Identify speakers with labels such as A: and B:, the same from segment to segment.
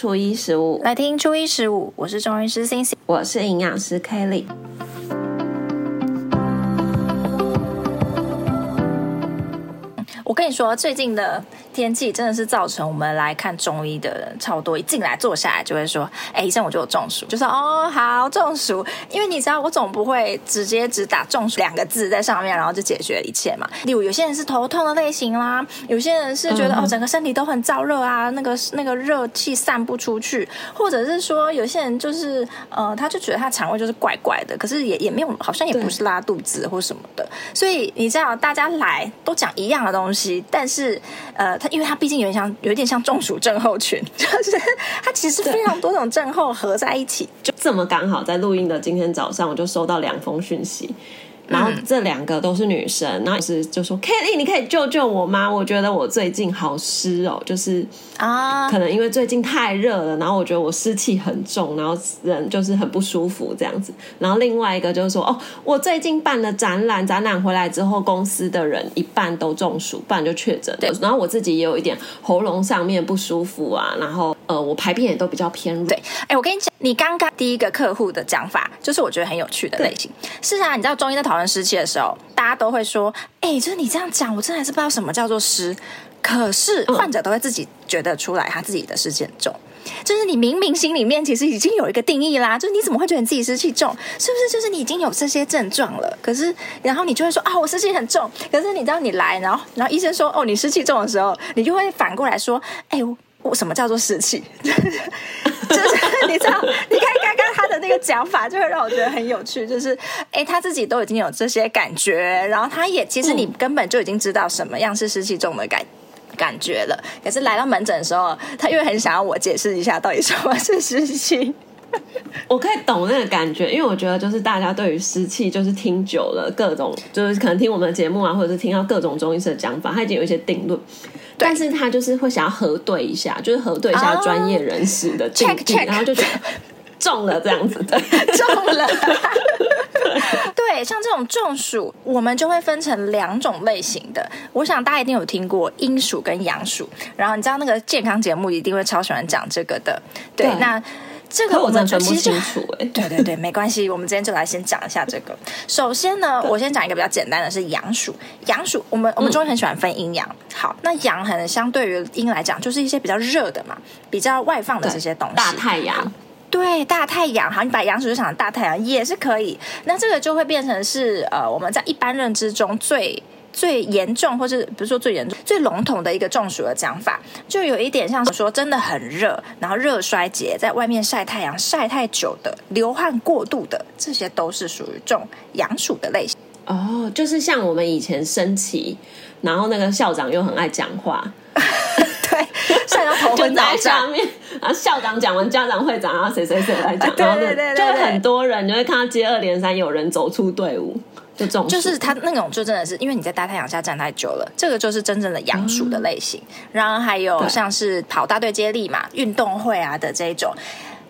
A: 初一十五，
B: 来听初一十五。我是中医师 Cindy，
A: 我是营养师 Kelly。
B: 我跟你说，最近的天气真的是造成我们来看中医的人超多，一进来坐下来就会说：“哎，医生，我就有中暑。”就说：“哦，好，中暑。”因为你知道，我总不会直接只打“中暑”两个字在上面，然后就解决一切嘛。例如，有些人是头痛的类型啦，有些人是觉得、嗯、哦，整个身体都很燥热啊，那个那个热气散不出去，或者是说，有些人就是呃，他就觉得他肠胃就是怪怪的，可是也也没有，好像也不是拉肚子或什么的。所以你知道，大家来都讲一样的东西。但是，呃，他因为它毕竟有点像，有点像中暑症候群，就是它其实非常多种症候合在一起，
A: 就这么刚好在录音的今天早上，我就收到两封讯息。然后这两个都是女生，然后是就说 Kelly，你可以救救我吗？我觉得我最近好湿哦，就是啊，可能因为最近太热了，然后我觉得我湿气很重，然后人就是很不舒服这样子。然后另外一个就是说，哦，我最近办了展览，展览回来之后，公司的人一半都中暑，不然就确诊。对，然后我自己也有一点喉咙上面不舒服啊，然后呃，我排便也都比较偏弱。
B: 对，哎，我跟你讲，你刚刚第一个客户的讲法，就是我觉得很有趣的类型。是啊，你知道中医在讨论湿气的时候，大家都会说：“哎、欸，就是你这样讲，我真的还是不知道什么叫做湿。”可是患者都会自己觉得出来，他自己的湿气很重。就是你明明心里面其实已经有一个定义啦，就是你怎么会觉得你自己湿气重？是不是？就是你已经有这些症状了，可是然后你就会说：“啊、哦，我湿气很重。”可是你知道你来，然后然后医生说：“哦，你湿气重的时候，你就会反过来说：‘哎、欸，什么叫做湿气？’ 就是你知道，你看刚刚他的那个讲法，就会让我觉得很有趣。就是，哎，他自己都已经有这些感觉，然后他也其实你根本就已经知道什么样是湿气重的感感觉了。可是来到门诊的时候，他又很想要我解释一下到底什么是湿气。
A: 我可以懂那个感觉，因为我觉得就是大家对于湿气，就是听久了各种，就是可能听我们的节目啊，或者是听到各种中医师的讲法，他已经有一些定论。但是他就是会想要核对一下，就是核对一下专业人士的定义，oh, check, check. 然后就觉得中了这样子的，
B: 中了。对，像这种中暑，我们就会分成两种类型的。我想大家一定有听过阴暑跟阳暑，然后你知道那个健康节目一定会超喜欢讲这个的。对，对那。这个我们分不清楚 哎，对对对，没关系，我们今天就来先讲一下这个。首先呢，我先讲一个比较简单的，是阳暑。阳暑，我们我们中医很喜欢分阴阳。好，那阳很相对于阴来讲，就是一些比较热的嘛，比较外放的这些东西。
A: 大太阳，
B: 对，大太阳。好，你把阳暑就想大太阳也是可以。那这个就会变成是呃，我们在一般认知中最。最严重，或是比如说最严重、最笼统的一个中暑的讲法，就有一点像是说真的很热，然后热衰竭，在外面晒太阳晒太久的，流汗过度的，这些都是属于中阳暑的类型。
A: 哦，就是像我们以前升旗，然后那个校长又很爱讲话，
B: 对，晒到头昏脑胀。下面，然后校长讲完，家长会长，然后谁谁谁来讲，然后就很多人，你会看到接二连三有人走出队伍。就是他那种，就真的是因为你在大太阳下站太久了，这个就是真正的阳暑的类型。嗯、然后还有像是跑大队接力嘛，运动会啊的这种，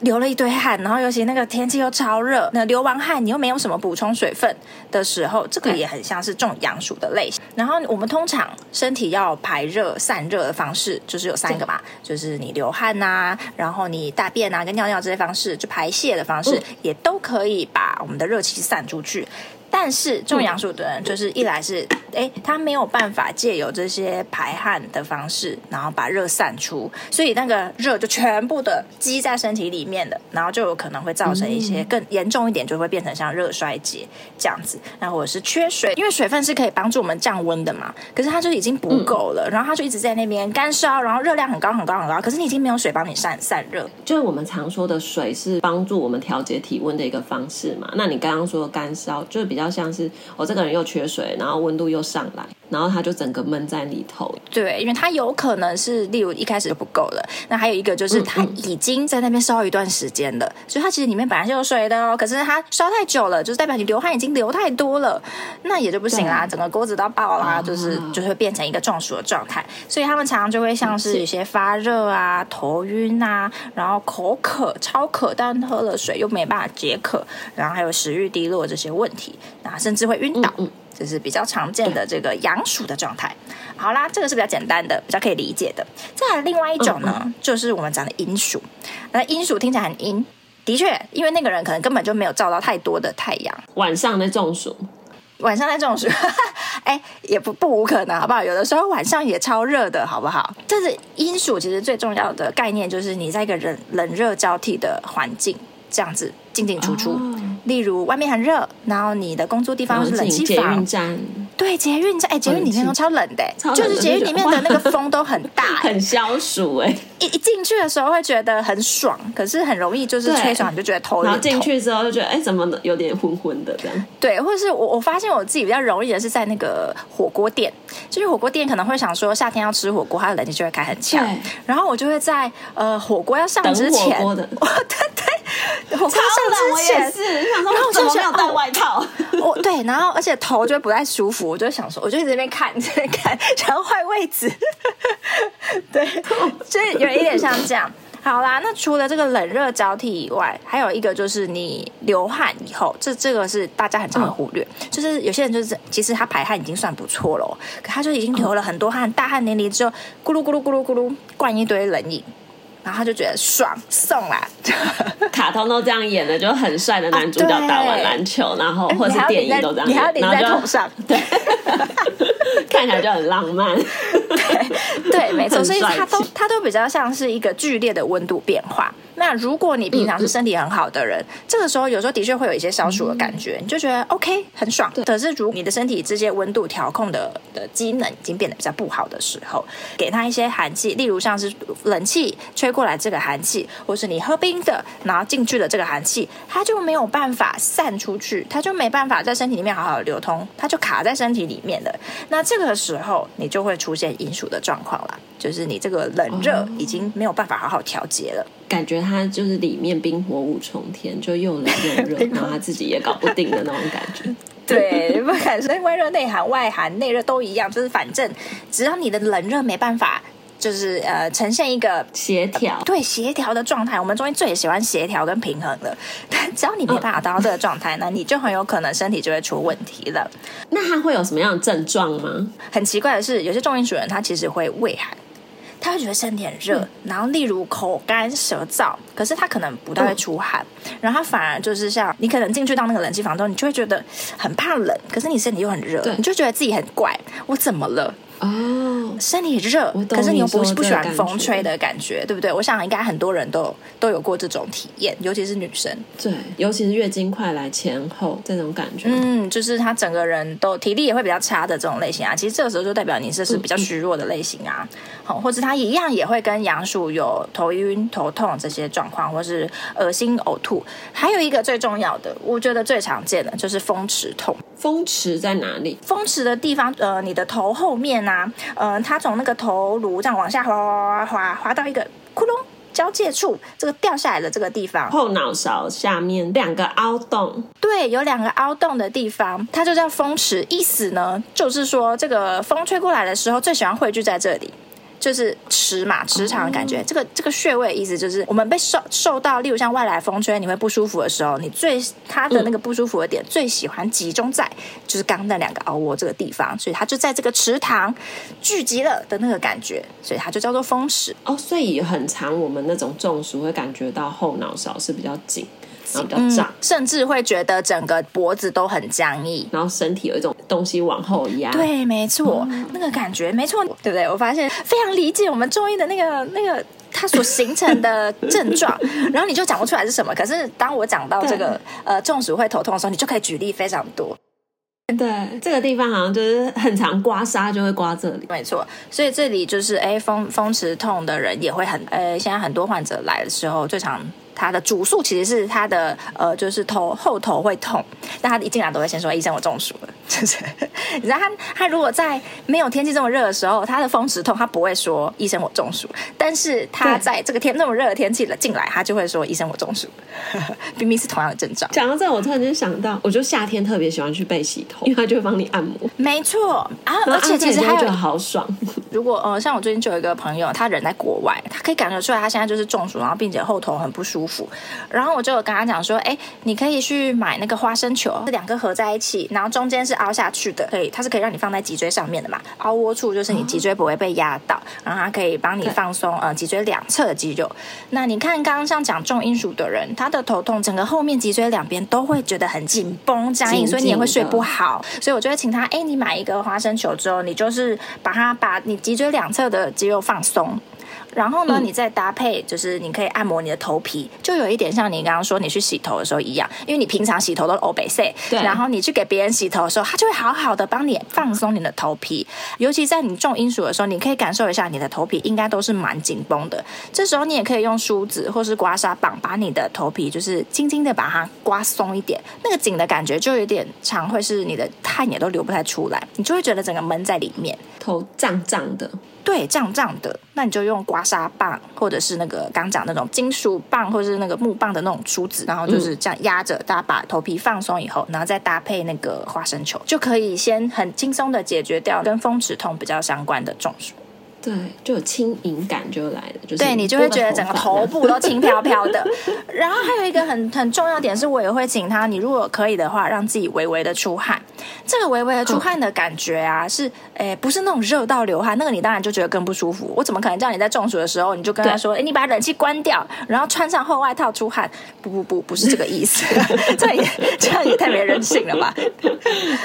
B: 流了一堆汗，然后尤其那个天气又超热，那流完汗你又没有什么补充水分的时候，这个也很像是这种阳暑的类型。然后我们通常身体要排热散热的方式就是有三个嘛，就是你流汗呐、啊，然后你大便啊跟尿尿这些方式，就排泄的方式、嗯、也都可以把我们的热气散出去。但是种杨树的人，就是一来是，哎，他没有办法借由这些排汗的方式，然后把热散出，所以那个热就全部的积在身体里面的，然后就有可能会造成一些更严重一点，就会变成像热衰竭这样子，那或者是缺水，因为水分是可以帮助我们降温的嘛，可是它就已经不够了，然后它就一直在那边干烧，然后热量很高很高很高，可是你已经没有水帮你散散热，
A: 就是我们常说的水是帮助我们调节体温的一个方式嘛，那你刚刚说的干烧就是比。比较像是我这个人又缺水，然后温度又上来，然后它就整个闷在里头。
B: 对，因为它有可能是，例如一开始就不够了。那还有一个就是它已经在那边烧一段时间了，嗯嗯，所以它其实里面本来是有水的哦，可是它烧太久了，就是代表你流汗已经流太多了，那也就不行啦，整个锅子都爆啦，就是就是会变成一个中暑的状态。所以他们常常就会像是有些发热啊、头晕啊，然后口渴、超渴，但喝了水又没办法解渴，然后还有食欲低落这些问题。啊，甚至会晕倒，这是比较常见的这个阳暑的状态。好啦，这个是比较简单的，比较可以理解的。再来另外一种呢，嗯嗯就是我们讲的阴暑。那阴暑听起来很阴，的确，因为那个人可能根本就没有照到太多的太阳，
A: 晚上在中暑。
B: 晚上在中暑，哎，也不不无可能，好不好？有的时候晚上也超热的，好不好？但是阴暑其实最重要的概念就是你在一个冷冷热交替的环境，这样子进进出出。哦、例如外面很热，然后你的工作地方是冷气房。对，捷运站，哎，捷运里面都超冷的，就是捷运里面的那个风都很大，
A: 很消暑哎。
B: 一一进去的时候会觉得很爽，可是很容易就是吹爽，你就觉得头。然后
A: 进去之后就觉得，哎，怎么有点昏昏的这样？
B: 对，或者是我我发现我自己比较容易的是在那个火锅店，就是火锅店可能会想说夏天要吃火锅，它的冷气就会开很强，然后我就会在呃火锅要上之前，
A: 火锅的，
B: 对对，火锅上之前
A: 是，然后我就没有带外套，
B: 我对，然后而且头就不太舒服。我就想说，我就在那边看，在看，想要换位置。对，所以有一点像这样。好啦，那除了这个冷热交替以外，还有一个就是你流汗以后，这这个是大家很常忽略。嗯、就是有些人就是其实他排汗已经算不错了，可他就已经流了很多汗，大汗淋漓之后，咕噜咕噜咕噜咕噜灌一堆冷饮。然后他就觉得爽，送啦！
A: 卡通都这样演的，就很帅的男主角打完篮球，然后或者是电影都这样演，
B: 你还要淋在头上，
A: 对，看起来就很浪漫。
B: 对 对，没错，所以它都它都比较像是一个剧烈的温度变化。那如果你平常是身体很好的人，嗯、这个时候有时候的确会有一些消暑的感觉，嗯、你就觉得 OK 很爽。可是如果你的身体这些温度调控的的机能已经变得比较不好的时候，给他一些寒气，例如像是冷气吹过来这个寒气，或是你喝冰的，然后进去的这个寒气，它就没有办法散出去，它就没办法在身体里面好好的流通，它就卡在身体里面了。那这个时候你就会出现阴暑的状况了，就是你这个冷热已经没有办法好好调节了。
A: 感觉他就是里面冰火五重天，就又冷又热，然后他自己也搞不定的那种感觉。
B: 对，不敢说外热内寒，外寒内热都一样，就是反正只要你的冷热没办法，就是呃呈现一个
A: 协调，
B: 呃、对协调的状态。我们中医最喜欢协调跟平衡了，但只要你没办法达到这个状态，那你就很有可能身体就会出问题了。
A: 那他会有什么样的症状吗？
B: 很奇怪的是，有些中医主人他其实会胃寒。他会觉得身体很热，嗯、然后例如口干舌燥，可是他可能不太会出汗，嗯、然后他反而就是像你可能进去到那个冷气房之后，你就会觉得很怕冷，可是你身体又很热，你就觉得自己很怪，我怎么了？哦，身体热，可是你又不不喜欢风吹的感觉，对不对？我想应该很多人都都有过这种体验，尤其是女生。
A: 对，尤其是月经快来前后这种感觉。
B: 嗯，就是他整个人都体力也会比较差的这种类型啊。其实这个时候就代表你这是比较虚弱的类型啊。或者他一样也会跟杨鼠有头晕、头痛这些状况，或是恶心、呕吐。还有一个最重要的，我觉得最常见的就是风池痛。
A: 风池在哪里？
B: 风池的地方，呃，你的头后面啊，呃，它从那个头颅这样往下滑滑滑滑滑到一个窟窿交界处，这个掉下来的这个地方，
A: 后脑勺下面两个凹洞，
B: 对，有两个凹洞的地方，它就叫风池。意思呢，就是说这个风吹过来的时候，最喜欢汇聚在这里。就是池嘛，磁场的感觉。Oh. 这个这个穴位意思就是，我们被受受到，例如像外来风吹，你会不舒服的时候，你最它的那个不舒服的点，嗯、最喜欢集中在就是刚刚那两个凹窝这个地方，所以它就在这个池塘聚集了的那个感觉，所以它就叫做风池。哦，oh, 所
A: 以很长我们那种中暑会感觉到后脑勺是比较紧。嗯，
B: 甚至会觉得整个脖子都很僵硬，
A: 然后身体有一种东西往后压。
B: 对，没错，嗯、那个感觉没错，对不对？我发现非常理解我们中医的那个那个它所形成的症状，然后你就讲不出来是什么。可是当我讲到这个呃中暑会头痛的时候，你就可以举例非常多。
A: 对，这个地方好像就是很常刮痧，就会刮这里。
B: 没错，所以这里就是哎风风池痛的人也会很呃，现在很多患者来的时候最常。他的主诉其实是他的呃，就是头后头会痛，但他一进来都会先说：“医生，我中暑了。” 就是你知道他他如果在没有天气这么热的时候，他的风湿痛，他不会说：“医生，我中暑。”但是他在这个天那么热的天气了进来，他就会说：“医生，我中暑。”明明是同样的症状。
A: 讲到这，我突然间想到，我就夏天特别喜欢去被洗头，因为他就会帮你按摩。
B: 没错啊，而且其实还有
A: 好爽。
B: 如果呃，像我最近就有一个朋友，他人在国外，他可以感觉出来他现在就是中暑，然后并且后头很不舒服。然后我就有跟他讲说，哎，你可以去买那个花生球，这两个合在一起，然后中间是凹下去的，可以，它是可以让你放在脊椎上面的嘛。凹窝处就是你脊椎不会被压到，然后它可以帮你放松呃脊椎两侧的肌肉。那你看刚刚像讲重金属的人，他的头痛整个后面脊椎两边都会觉得很紧绷僵硬，所以你也会睡不好。所以我就会请他，哎，你买一个花生球之后，你就是把它把你脊椎两侧的肌肉放松。然后呢，嗯、你再搭配，就是你可以按摩你的头皮，就有一点像你刚刚说你去洗头的时候一样，因为你平常洗头都是欧北塞，对。然后你去给别人洗头的时候，他就会好好的帮你放松你的头皮，尤其在你重金属的时候，你可以感受一下你的头皮应该都是蛮紧绷的。这时候你也可以用梳子或是刮痧棒把你的头皮就是轻轻的把它刮松一点，那个紧的感觉就有点常会是你的汗也都流不太出来，你就会觉得整个闷在里面，
A: 头胀胀的。
B: 对，胀胀的，那你就用刮痧棒，或者是那个刚讲那种金属棒，或者是那个木棒的那种梳子，然后就是这样压着，大家把头皮放松以后，然后再搭配那个花生球，就可以先很轻松的解决掉跟风池痛比较相关的中暑。
A: 对，就有轻盈感就来了，就是
B: 对你就会觉得整个头部都轻飘飘的。然后还有一个很很重要点是，我也会请他，你如果可以的话，让自己微微的出汗。这个微微的出汗的感觉啊，嗯、是诶，不是那种热到流汗，那个你当然就觉得更不舒服。我怎么可能叫你在中暑的时候，你就跟他说，哎，你把冷气关掉，然后穿上厚外套出汗？不不不，不是这个意思，这也这样也太没人性了吧？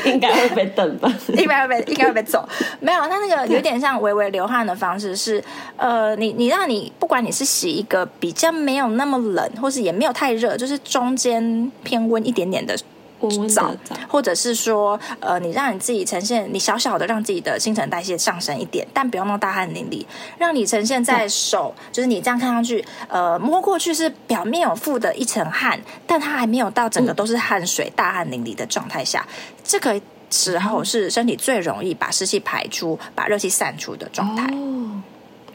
A: 应该会被瞪吧？
B: 应该会被应该会被揍。没有，他那个有点像微微流汗的方式是，呃，你你让你不管你是洗一个比较没有那么冷，或是也没有太热，就是中间偏温一点点的澡，或者是说，呃，你让你自己呈现你小小的让自己的新陈代谢上升一点，但不用那么大汗淋漓，让你呈现在手，就是你这样看上去，呃，摸过去是表面有附的一层汗，但它还没有到整个都是汗水、大汗淋漓的状态下，这个时候是身体最容易把湿气排出、把热气散出的状态。哦，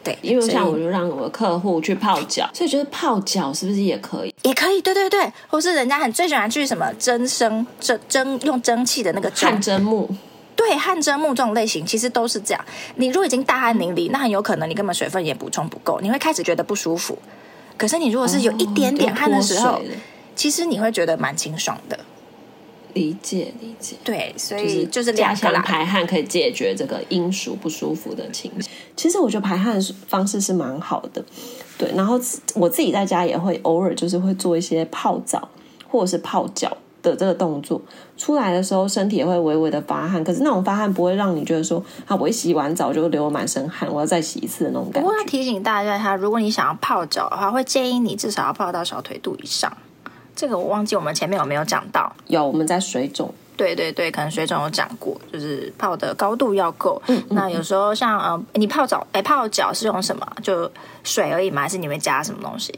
B: 对，
A: 因为像我就让我的客户去泡脚，所以觉得泡脚是不是也可以？
B: 也可以，对对对，或是人家很最喜欢去什么蒸生蒸蒸用蒸汽的那个
A: 汗蒸木，
B: 对，汗蒸木这种类型其实都是这样。你如果已经大汗淋漓，那很有可能你根本水分也补充不够，你会开始觉得不舒服。可是你如果是有一点点汗的时候，哦、其实你会觉得蛮清爽的。
A: 理解理解，
B: 对，所以就是加强
A: 排汗可以解决这个阴暑不舒服的情绪。其实我觉得排汗方式是蛮好的，对。然后我自己在家也会偶尔就是会做一些泡澡或者是泡脚的这个动作，出来的时候身体也会微微的发汗，可是那种发汗不会让你觉得说啊，我一洗完澡就流满身汗，我要再洗一次的那种感觉。
B: 不过要提醒大家，他如果你想要泡脚的话，会建议你至少要泡到小腿肚以上。这个我忘记我们前面有没有讲到？
A: 有，我们在水肿。
B: 对对对，可能水肿有讲过，就是泡的高度要够。嗯，那有时候像呃，你泡澡，哎，泡脚是用什么？就水而已吗？还是你会加什么东西？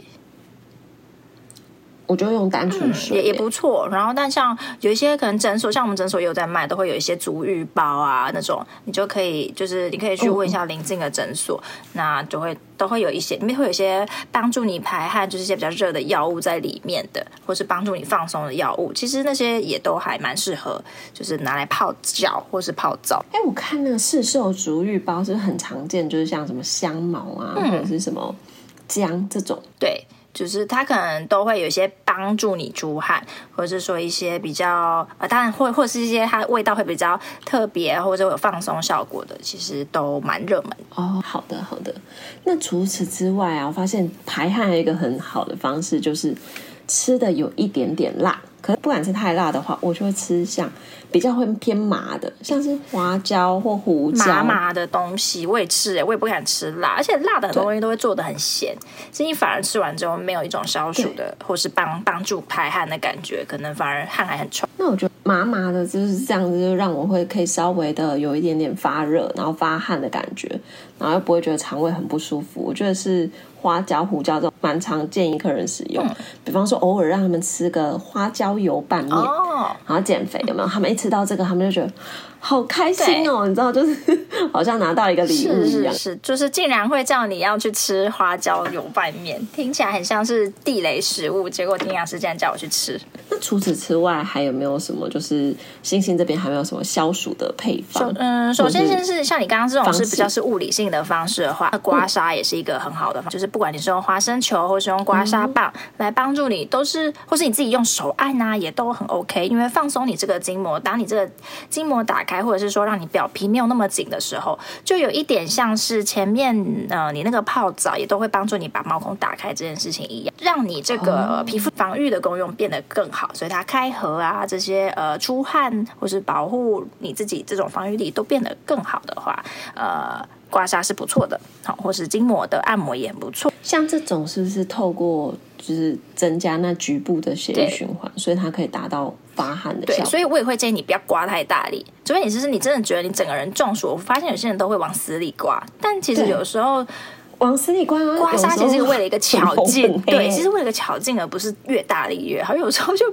A: 我就用单纯水，
B: 也也不错。然后，但像有一些可能诊所，像我们诊所也有在卖，都会有一些足浴包啊那种，你就可以就是你可以去问一下邻近的诊所，嗯、那就会都会有一些里面会有一些帮助你排汗，就是一些比较热的药物在里面的，或是帮助你放松的药物。其实那些也都还蛮适合，就是拿来泡脚或是泡澡。
A: 哎，我看那个市售足浴包是很常见，就是像什么香茅啊，嗯、或者是什么姜这种，
B: 对。就是它可能都会有一些帮助你出汗，或者是说一些比较呃，当然或或是一些它味道会比较特别，或者有放松效果的，其实都蛮热门
A: 哦。好的，好的。那除此之外啊，我发现排汗还有一个很好的方式，就是吃的有一点点辣。可是不敢吃太辣的话，我就会吃像比较会偏麻的，像是花椒或胡椒
B: 麻麻的东西，我也吃哎，我也不敢吃辣，而且辣的很多东西都会做的很咸，所以你反而吃完之后没有一种消暑的或是帮帮助排汗的感觉，可能反而汗还很臭。
A: 那我觉得麻麻的就是这样子，就让我会可以稍微的有一点点发热，然后发汗的感觉，然后又不会觉得肠胃很不舒服。我觉得是。花椒、胡椒这种蛮常建议客人使用，嗯、比方说偶尔让他们吃个花椒油拌面，哦、然后减肥有没有？他们一吃到这个，他们就觉得。好开心哦！你知道，就是 好像拿到一个礼物一样，
B: 是，是，是，就是竟然会叫你要去吃花椒油拌面，听起来很像是地雷食物，结果营养师竟然叫我去吃。
A: 那除此之外，还有没有什么？就是星星这边还没有什么消暑的配方？
B: 嗯，首先先是像你刚刚这种是比较是物理性的方式的话，那刮痧也是一个很好的方式，就是不管你是用花生球，或是用刮痧棒来帮助你，都是，或是你自己用手按啊，也都很 OK。因为放松你这个筋膜，当你这个筋膜打开，或者是说让你表皮没有那么紧的时候，就有一点像是前面呃你那个泡澡也都会帮助你把毛孔打开这件事情一样，让你这个皮肤防御的功用变得更好。所以它开合啊这些呃出汗或是保护你自己这种防御力都变得更好的话，呃。刮痧是不错的，好，或是筋膜的按摩也很不错。
A: 像这种是不是透过就是增加那局部的血液循环，所以它可以达到发汗的效果？
B: 对，所以我也会建议你不要刮太大力，除非你是你真的觉得你整个人中暑。我发现有些人都会往死里刮，但其实有时候
A: 往死里刮
B: 刮痧其实是为了一个巧劲，对，其实为了一个巧劲，而不是越大力越好。有时候就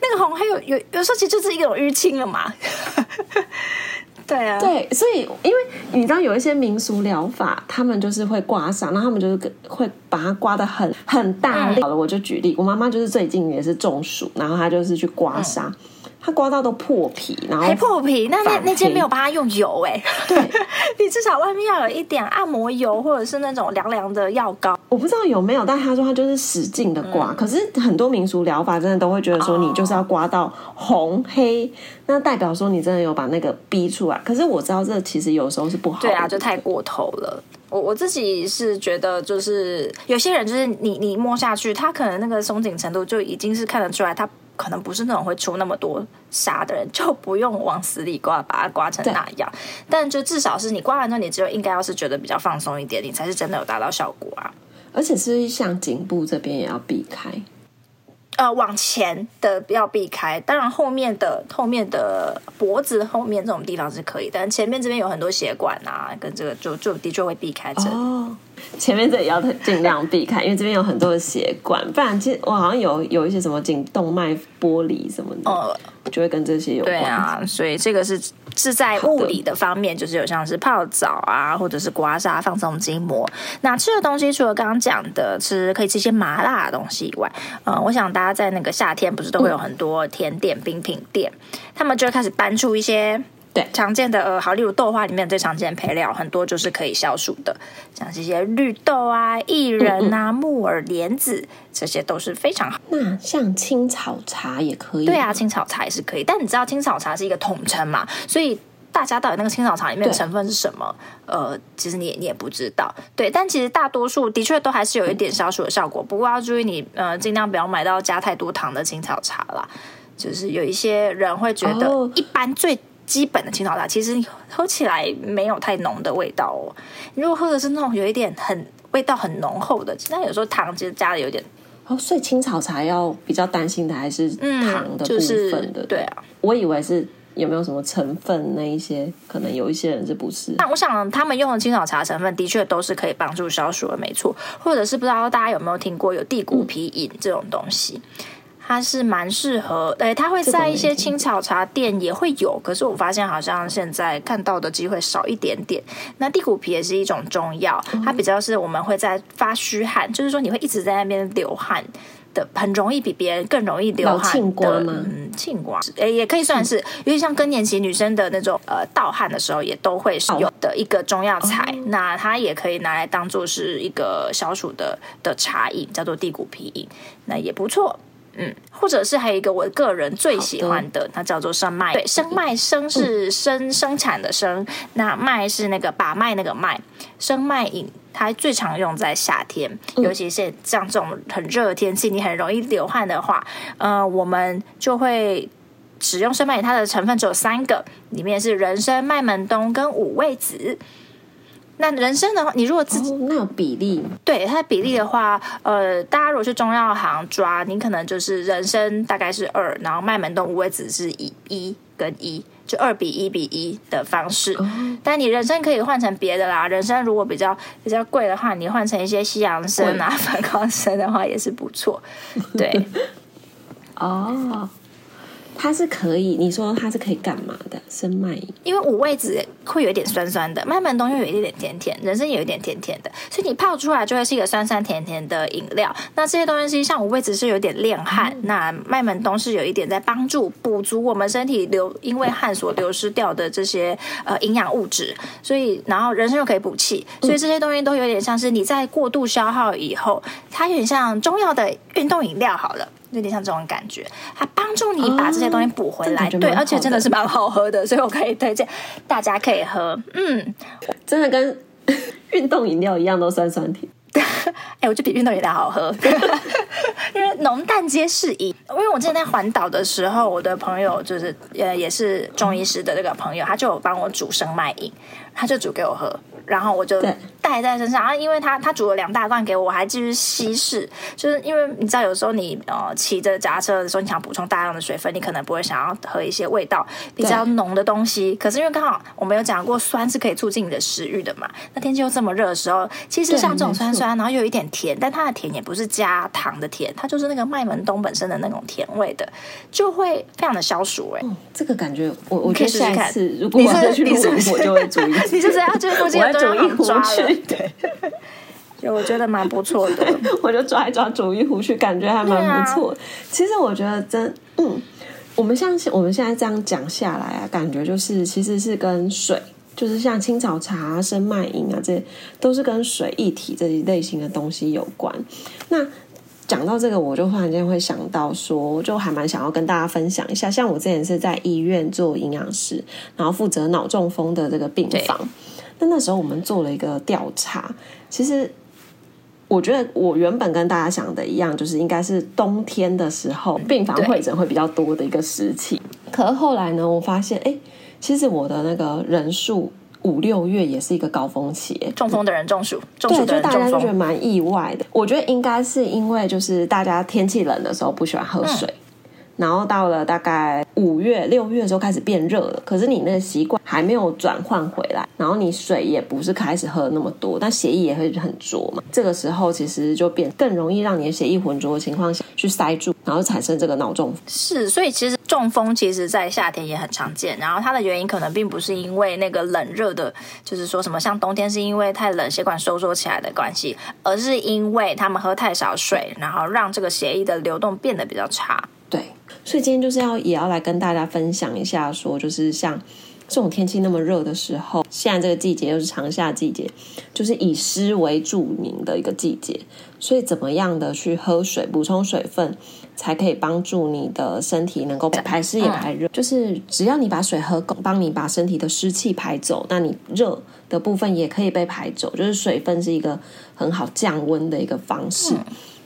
B: 那个红还有有 有时候其实就是一种淤青了嘛。对啊，
A: 对，所以因为你知道有一些民俗疗法，他们就是会刮痧，然后他们就是会把它刮的很很大力。好了，我就举例，我妈妈就是最近也是中暑，然后她就是去刮痧。嗯它刮到都破皮，然后还
B: 破皮，那那那间没有帮他用油哎、欸，
A: 对，
B: 你至少外面要有一点按摩油或者是那种凉凉的药膏，
A: 我不知道有没有，但他说他就是使劲的刮，嗯、可是很多民俗疗法真的都会觉得说你就是要刮到红黑，哦、那代表说你真的有把那个逼出来，可是我知道这其实有时候是不好的，
B: 对啊，就太过头了。我我自己是觉得就是有些人就是你你摸下去，他可能那个松紧程度就已经是看得出来他。可能不是那种会出那么多沙的人，就不用往死里刮，把它刮成那样。但就至少是你刮完之后，你只有应该要是觉得比较放松一点，你才是真的有达到效果啊。
A: 而且是像颈部这边也要避开。
B: 呃，往前的不要避开，当然后面的后面的脖子后面这种地方是可以，但前面这边有很多血管啊，跟这个就就的确会避开这。哦，
A: 前面这里要尽量避开，因为这边有很多的血管，不然其实我好像有有一些什么颈动脉剥离什么的。哦。就会跟这些有关。对
B: 啊，所以这个是是在物理的方面，就是有像是泡澡啊，或者是刮痧放松筋膜。那吃的东西，除了刚刚讲的吃可以吃一些麻辣的东西以外，嗯，我想大家在那个夏天不是都会有很多甜点、冰品店，他们就会开始搬出一些。对，常见的呃，好，例如豆花里面最常见的配料很多就是可以消暑的，像这些绿豆啊、薏仁啊、木耳、莲子，这些都是非常好。
A: 那像青草茶也可以？
B: 对啊，青草茶也是可以。但你知道青草茶是一个统称嘛？所以大家到底那个青草茶里面的成分是什么？呃，其实你也你也不知道。对，但其实大多数的确都还是有一点消暑的效果。不过要注意你呃，尽量不要买到加太多糖的青草茶啦。就是有一些人会觉得一般最。基本的青草茶其实喝起来没有太浓的味道哦。如果喝的是那种有一点很味道很浓厚的，那有时候糖其实加的有点
A: 哦。所以青草茶要比较担心的还是糖的部分的。嗯就是、
B: 对啊，
A: 我以为是有没有什么成分那一些，可能有一些人是不是？
B: 那我想他们用的青草茶成分的确都是可以帮助消暑的，没错。或者是不知道大家有没有听过有地骨皮饮这种东西。嗯它是蛮适合，哎，它会在一些青草茶店也会有，可是我发现好像现在看到的机会少一点点。那地骨皮也是一种中药，它比较是我们会在发虚汗，就是说你会一直在那边流汗的，很容易比别人更容易流汗的。嗯，沁瓜，哎，也可以算是，因为像更年期女生的那种呃盗汗的时候，也都会使用的一个中药材。哦、那它也可以拿来当做是一个消暑的的茶饮，叫做地骨皮饮，那也不错。嗯，或者是还有一个我个人最喜欢的，的它叫做生麦。对，生麦生是生生产的生，那麦是那个把脉那个脉。生麦饮它最常用在夏天，尤其是像这种很热的天气，你很容易流汗的话，呃，我们就会使用生麦饮。它的成分只有三个，里面是人参、麦门冬跟五味子。那人参的话，你如果自己、
A: 哦、那有比例，
B: 对它的比例的话，呃，大家如果去中药行抓，你可能就是人参大概是二，然后麦门冬五味子是以一跟一，就二比一比一的方式。哦、但你人参可以换成别的啦，人参如果比较比较贵的话，你换成一些西洋参啊、反抗 参的话也是不错。对，
A: 哦。它是可以，你说它是可以干嘛的？生麦饮，
B: 因为五味子会有一点酸酸的，麦门冬又有一点甜甜，人参也有一点甜甜的，所以你泡出来就会是一个酸酸甜甜的饮料。那这些东西像五味子是有点炼汗，嗯、那麦门冬是有一点在帮助补足我们身体流因为汗所流失掉的这些呃营养物质，所以然后人参又可以补气，所以这些东西都有点像是你在过度消耗以后，它有点像中药的运动饮料好了。有点像这种感觉，它帮助你把这些东西补回来，哦、对，而且真的是蛮好喝的，所以我可以推荐大家可以喝。嗯，
A: 真的跟运动饮料一样，都酸酸甜。
B: 哎，我觉得比运动饮料好喝，因为浓淡皆适宜。因为我之前在环岛的时候，我的朋友就是呃也是中医师的这个朋友，他就有帮我煮生麦饮，他就煮给我喝。然后我就带在身上，然后因为他他煮了两大罐给我，我还继续稀释。就是因为你知道，有时候你呃骑着脚踏车的时候，你想补充大量的水分，你可能不会想要喝一些味道比较浓的东西。可是因为刚好我们有讲过，酸是可以促进你的食欲的嘛。那天气又这么热的时候，其实像这种酸酸，然后又有一点甜，但它的甜也不是加糖的甜，它就是那个麦门冬本身的那种甜味的，就会非常的消暑。哎、
A: 哦，这个感觉我我可以试试看。如果我再去露营，我就会注意。
B: 你就是要去附近。
A: 煮一壶去，
B: 对，就我觉得蛮不错的，
A: 我就抓一抓煮一壶去，感觉还蛮不错。啊、其实我觉得真，嗯，我们像我们现在这样讲下来啊，感觉就是其实是跟水，就是像青草茶、生麦饮啊，这都是跟水一体这一类型的东西有关。那讲到这个，我就忽然间会想到说，就还蛮想要跟大家分享一下，像我之前是在医院做营养师，然后负责脑中风的这个病房。那那时候我们做了一个调查，其实我觉得我原本跟大家想的一样，就是应该是冬天的时候病房会诊会比较多的一个时期。可是后来呢，我发现，哎，其实我的那个人数五六月也是一个高峰期，
B: 中风的人中暑，中暑的人中风，
A: 对，就大家就觉得蛮意外的。我觉得应该是因为就是大家天气冷的时候不喜欢喝水。嗯然后到了大概五月、六月的时候开始变热了，可是你那个习惯还没有转换回来，然后你水也不是开始喝那么多，但血液也会很浊嘛。这个时候其实就变更容易让你的血液浑浊的情况下去塞住，然后产生这个脑中风。
B: 是，所以其实中风其实在夏天也很常见，然后它的原因可能并不是因为那个冷热的，就是说什么像冬天是因为太冷血管收缩起来的关系，而是因为他们喝太少水，然后让这个血液的流动变得比较差。
A: 对。所以今天就是要也要来跟大家分享一下，说就是像这种天气那么热的时候，现在这个季节又是长夏季节，就是以湿为著名的一个季节。所以怎么样的去喝水，补充水分，才可以帮助你的身体能够排湿也排热。就是只要你把水喝够，帮你把身体的湿气排走，那你热的部分也可以被排走。就是水分是一个很好降温的一个方式。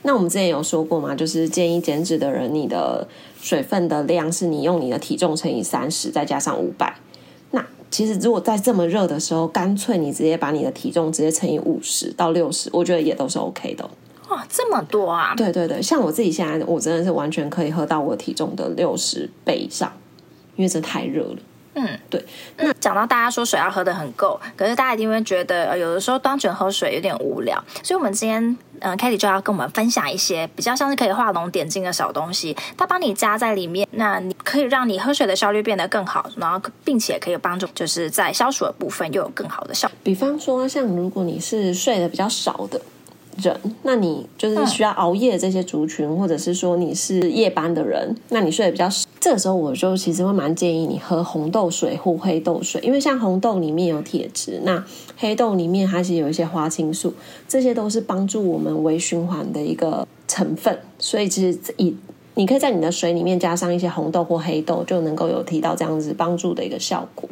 A: 那我们之前有说过嘛，就是建议减脂的人，你的水分的量是你用你的体重乘以三十，再加上五百。那其实如果在这么热的时候，干脆你直接把你的体重直接乘以五十到六十，我觉得也都是 OK 的。
B: 哇，这么多啊！
A: 对对对，像我自己现在，我真的是完全可以喝到我体重的六十倍以上，因为真的太热了。嗯，对。
B: 那讲到大家说水要喝的很够，可是大家一定会觉得，有的时候单纯喝水有点无聊。所以，我们今天，嗯、呃，Kelly 就要跟我们分享一些比较像是可以画龙点睛的小东西，它帮你加在里面，那你可以让你喝水的效率变得更好，然后并且可以帮助，就是在消暑的部分又有更好的效果。
A: 比方说，像如果你是睡的比较少的。人，那你就是需要熬夜的这些族群，嗯、或者是说你是夜班的人，那你睡得比较少，这个时候我就其实会蛮建议你喝红豆水或黑豆水，因为像红豆里面有铁质，那黑豆里面它其实有一些花青素，这些都是帮助我们微循环的一个成分，所以其实以你可以在你的水里面加上一些红豆或黑豆，就能够有提到这样子帮助的一个效果。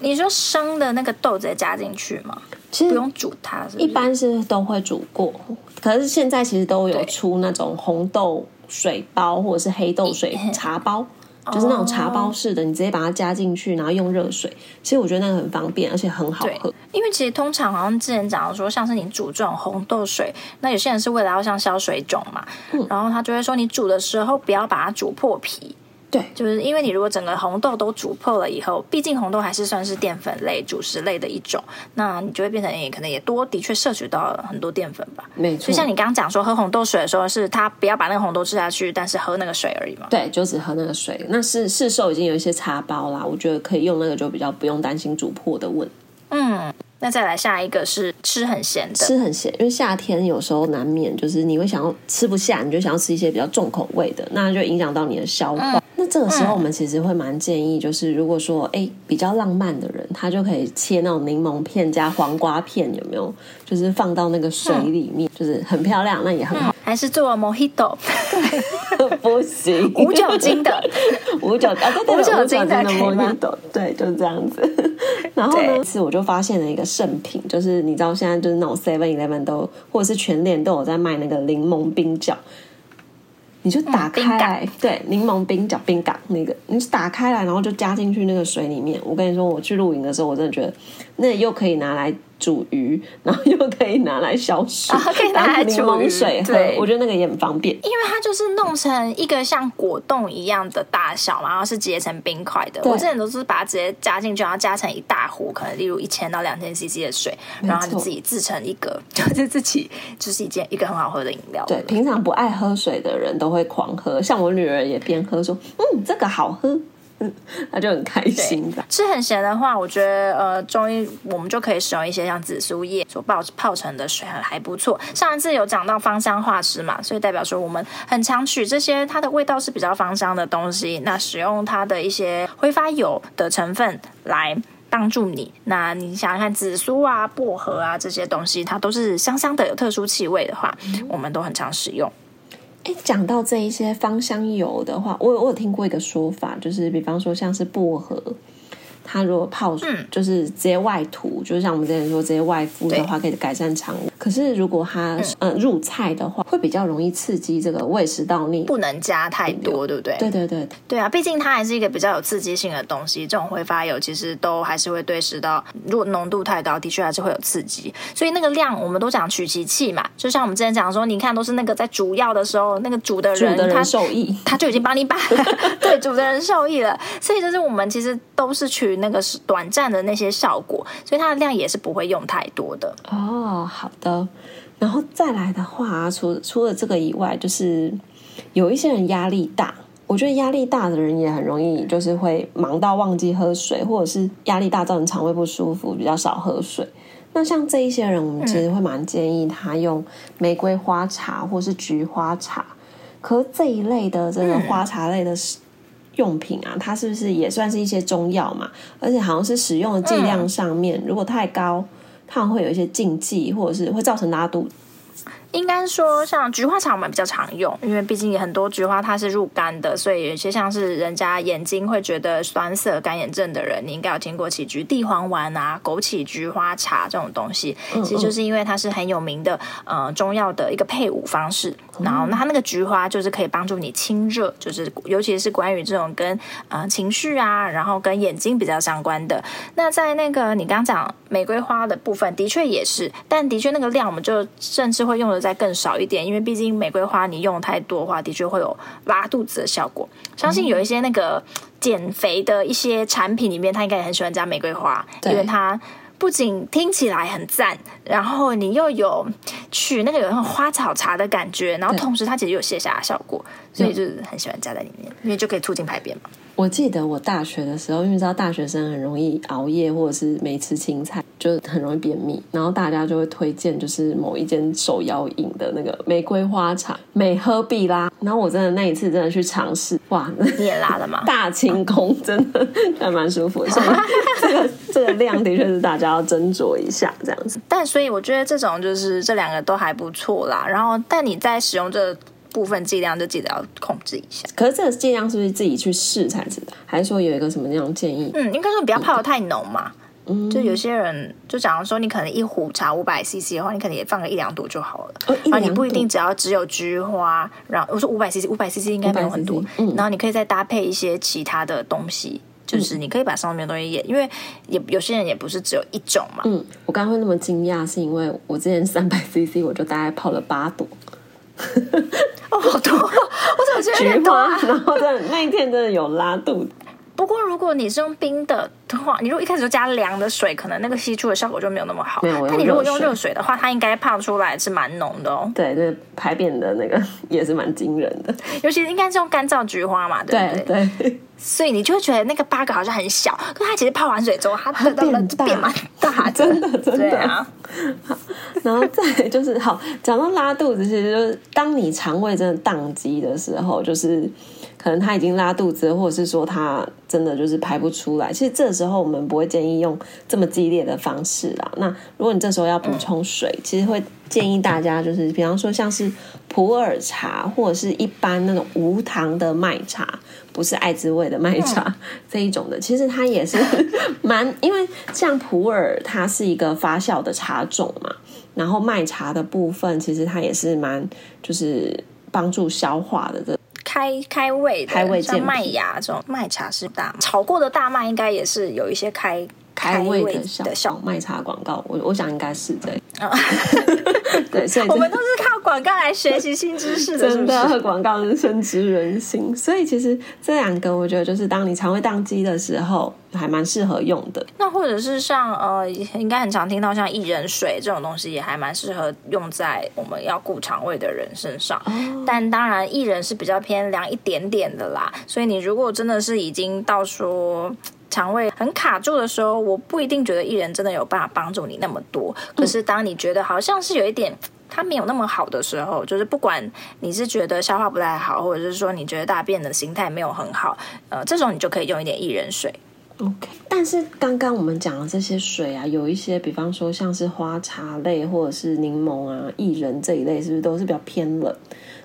B: 你说生的那个豆直接加进去吗？其实不用煮它是不是？
A: 一般是都会煮过，可是现在其实都有出那种红豆水包或者是黑豆水茶包，就是那种茶包式的，你直接把它加进去，然后用热水。其实我觉得那个很方便，而且很好喝。
B: 因为其实通常好像之前讲说，像是你煮这种红豆水，那有些人是为了要像消水肿嘛，嗯、然后他就会说你煮的时候不要把它煮破皮。对，就是因为你如果整个红豆都煮破了以后，毕竟红豆还是算是淀粉类、主食类的一种，那你就会变成也可能也多的确摄取到了很多淀粉吧。
A: 没错，
B: 就像你刚刚讲说喝红豆水的时候，是它不要把那个红豆吃下去，但是喝那个水而已嘛。
A: 对，就只喝那个水。那是市售已经有一些茶包啦，我觉得可以用那个，就比较不用担心煮破的问。
B: 嗯。那再来下一个是吃很咸的，
A: 吃很咸，因为夏天有时候难免就是你会想要吃不下，你就想要吃一些比较重口味的，那就影响到你的消化。这个时候我们其实会蛮建议，就是如果说哎、欸、比较浪漫的人，他就可以切那种柠檬片加黄瓜片，有没有？就是放到那个水里面，嗯、就是很漂亮，那也很好。
B: 还是做 Mojito？
A: 不行，
B: 无酒精的，
A: 无酒啊，对对，无酒精的
B: Mojito，
A: 对，就是这样子。然后呢，次我就发现了一个圣品，就是你知道现在就是那种 Seven Eleven 都或者是全联都有在卖那个柠檬冰角，你就打开来，嗯、对，柠檬冰角冰港那个，你就打开来，然后就加进去那个水里面。我跟你说，我去露营的时候，我真的觉得那又可以拿来。煮鱼，然后又可以拿来消暑，
B: 啊，可以拿来煮
A: 柠檬水喝。对，我觉得那个也很方便，
B: 因为它就是弄成一个像果冻一样的大小嘛，然后是结成冰块的。我之前都是把它直接加进去，然后加成一大壶，可能例如一千到两千 CC 的水，然后它就自己制成一个，就是自己就是一件一个很好喝的饮料。
A: 对，平常不爱喝水的人都会狂喝，像我女儿也边喝说：“嗯，这个好喝。” 他就很开心吧。
B: 吃很咸的话，我觉得呃，中医我们就可以使用一些像紫苏叶所泡泡成的水，还还不错。上一次有讲到芳香化湿嘛，所以代表说我们很常取这些它的味道是比较芳香的东西，那使用它的一些挥发油的成分来帮助你。那你想想看，紫苏啊、薄荷啊这些东西，它都是香香的，有特殊气味的话，我们都很常使用。
A: 讲到这一些芳香油的话，我我有听过一个说法，就是比方说像是薄荷。它如果泡水，就是直接外涂，就是像我们之前说直接外敷的话，可以改善肠胃。可是如果它呃入菜的话，会比较容易刺激这个胃食道逆，
B: 不能加太多，对不对？
A: 对对对
B: 对啊！毕竟它还是一个比较有刺激性的东西，这种挥发油其实都还是会对食道，如果浓度太高，的确还是会有刺激。所以那个量，我们都讲取其器嘛。就像我们之前讲说，你看都是那个在煮药的时候，那个煮的人，
A: 煮的人
B: 他
A: 受益，
B: 他就已经帮你把 对煮的人受益了。所以就是我们其实都是取。那个是短暂的那些效果，所以它的量也是不会用太多的
A: 哦。好的，然后再来的话，除除了这个以外，就是有一些人压力大，我觉得压力大的人也很容易就是会忙到忘记喝水，或者是压力大造成肠胃不舒服，比较少喝水。那像这一些人，我们其实会蛮建议他用玫瑰花茶或是菊花茶。可这一类的这个花茶类的。用品啊，它是不是也算是一些中药嘛？而且好像是使用的剂量上面，嗯、如果太高，它会有一些禁忌，或者是会造成拉肚子。
B: 应该说，像菊花茶我们比较常用，因为毕竟很多菊花它是入肝的，所以有些像是人家眼睛会觉得酸涩、干眼症的人，你应该有听过杞菊地黄丸啊、枸杞菊花茶这种东西，其实就是因为它是很有名的呃中药的一个配伍方式。然后那它那个菊花就是可以帮助你清热，就是尤其是关于这种跟呃情绪啊，然后跟眼睛比较相关的。那在那个你刚讲玫瑰花的部分，的确也是，但的确那个量我们就甚至会用的。再更少一点，因为毕竟玫瑰花你用太多的话，的确会有拉肚子的效果。相信有一些那个减肥的一些产品里面，他应该也很喜欢加玫瑰花，因为它不仅听起来很赞，然后你又有取那个有那种花草茶的感觉，然后同时它其实有泻下的效果，所以就是很喜欢加在里面，因为就可以促进排便嘛。
A: 我记得我大学的时候，因为知道大学生很容易熬夜，或者是没吃青菜，就很容易便秘。然后大家就会推荐，就是某一间手摇饮的那个玫瑰花茶，每喝必拉。然后我真的那一次真的去尝试，哇，
B: 你也拉了吗？
A: 大清空，真的还蛮舒服的。所以这个 这个量的确是大家要斟酌一下，这样子。
B: 但所以我觉得这种就是这两个都还不错啦。然后，但你在使用这个。部分剂量就记得要控制一下。
A: 可是这个剂量是不是自己去试才知道？还是说有一个什么样建议？
B: 嗯，应该说不要泡的太浓嘛。嗯，就有些人就假如说你可能一壶茶五百 CC 的话，你可能也放个一两朵就好了。哦，啊，你不一定只要只有菊花，然后我说五百 CC，五百 CC 应该没有很多。嗯，然后你可以再搭配一些其他的东西，就是你可以把上面的东西也，因为也有些人也不是只有一种嘛。
A: 嗯，我刚刚会那么惊讶，是因为我之前三百 CC 我就大概泡了八朵。
B: 哦，好多！我怎么觉得
A: 菊花，然后真的那一天真的有拉肚子。
B: 不过，如果你是用冰的的话，你如果一开始就加凉的水，可能那个吸出的效果就没有那么好。
A: 没有，
B: 但你如果用热水的话，它应该泡出来是蛮浓的哦。
A: 对，对，排便的那个也是蛮惊人的。
B: 尤其是应该是用干燥菊花嘛，对不对？
A: 对。
B: 所以你就会觉得那个 bug 好像很小，可它其实泡完水之后，它变大，变蛮大，
A: 真的，真的。
B: 啊。
A: 好，然后再就是好，讲到拉肚子，其实就是当你肠胃真的宕机的时候，就是。可能他已经拉肚子，或者是说他真的就是排不出来。其实这时候我们不会建议用这么激烈的方式啦。那如果你这时候要补充水，嗯、其实会建议大家就是，比方说像是普洱茶，或者是一般那种无糖的麦茶，不是爱滋味的麦茶、嗯、这一种的。其实它也是 蛮，因为像普洱它是一个发酵的茶种嘛，然后麦茶的部分其实它也是蛮就是帮助消化的这。
B: 开开胃的，
A: 开胃
B: 像麦芽这种麦茶是大炒过的大麦，应该也是有一些开
A: 开胃的小的小麦茶广告。我我想应该是这样。对，所以
B: 我们都是靠广告来学习新知识的，
A: 真的广告是深植人心。所以其实这两个，我觉得就是当你肠胃宕机的时候，还蛮适合用的。
B: 那或者是像呃，应该很常听到像薏仁水这种东西，也还蛮适合用在我们要顾肠胃的人身上。哦、但当然，薏仁是比较偏凉一点点的啦。所以你如果真的是已经到说。肠胃很卡住的时候，我不一定觉得薏仁真的有办法帮助你那么多。可是当你觉得好像是有一点它没有那么好的时候，就是不管你是觉得消化不太好，或者是说你觉得大便的形态没有很好，呃，这种你就可以用一点薏仁水。
A: OK。但是刚刚我们讲的这些水啊，有一些，比方说像是花茶类或者是柠檬啊、薏仁这一类，是不是都是比较偏冷？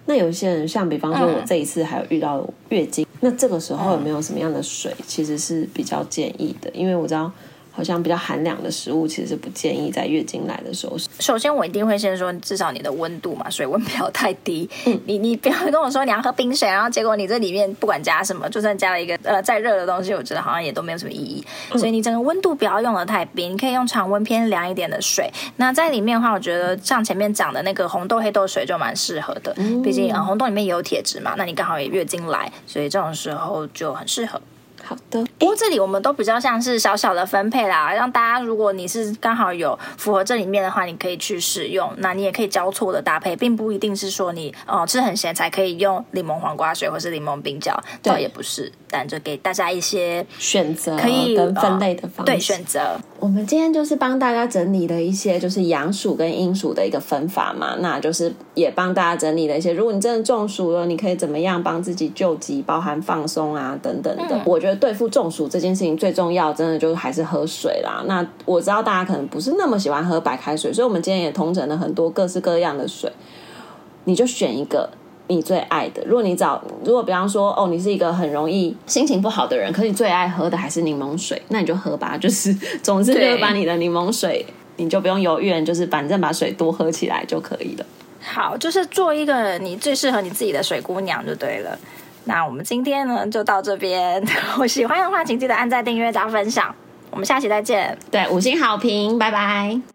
A: 那有一些人，像比方说我这一次还有遇到月经。嗯那这个时候有没有什么样的水，其实是比较建议的？因为我知道。好像比较寒凉的食物，其实是不建议在月经来的时候。
B: 首先，我一定会先说，至少你的温度嘛，水温不要太低。嗯，你 你不要跟我说你要喝冰水，然后结果你这里面不管加什么，就算加了一个呃 再热的东西，我觉得好像也都没有什么意义。所以你整个温度不要用的太冰，你可以用常温偏凉一点的水。那在里面的话，我觉得像前面讲的那个红豆黑豆水就蛮适合的，毕竟呃红豆里面也有铁质嘛。那你刚好也月经来，所以这种时候就很适合。
A: 好的，
B: 不过这里我们都比较像是小小的分配啦，让大家如果你是刚好有符合这里面的话，你可以去使用。那你也可以交错的搭配，并不一定是说你哦吃很咸才可以用柠檬黄瓜水或是柠檬冰胶，倒也不是。但就给大家一些
A: 选择，可以跟分类的方式。
B: 对，选择。
A: 我们今天就是帮大家整理了一些就是阳暑跟阴暑的一个分法嘛，那就是也帮大家整理了一些，如果你真的中暑了，你可以怎么样帮自己救急，包含放松啊等等的。嗯、我觉得对付中暑这件事情最重要，真的就是还是喝水啦。那我知道大家可能不是那么喜欢喝白开水，所以我们今天也同整了很多各式各样的水，你就选一个。你最爱的，如果你找，如果比方说，哦，你是一个很容易心情不好的人，可是你最爱喝的还是柠檬水，那你就喝吧。就是，总之就是把你的柠檬水，你就不用犹豫，就是反正把水多喝起来就可以了。
B: 好，就是做一个你最适合你自己的水姑娘就对了。那我们今天呢就到这边，我喜欢的话请记得按赞、订阅、加分享。我们下期再见。
A: 对，五星好评，拜拜。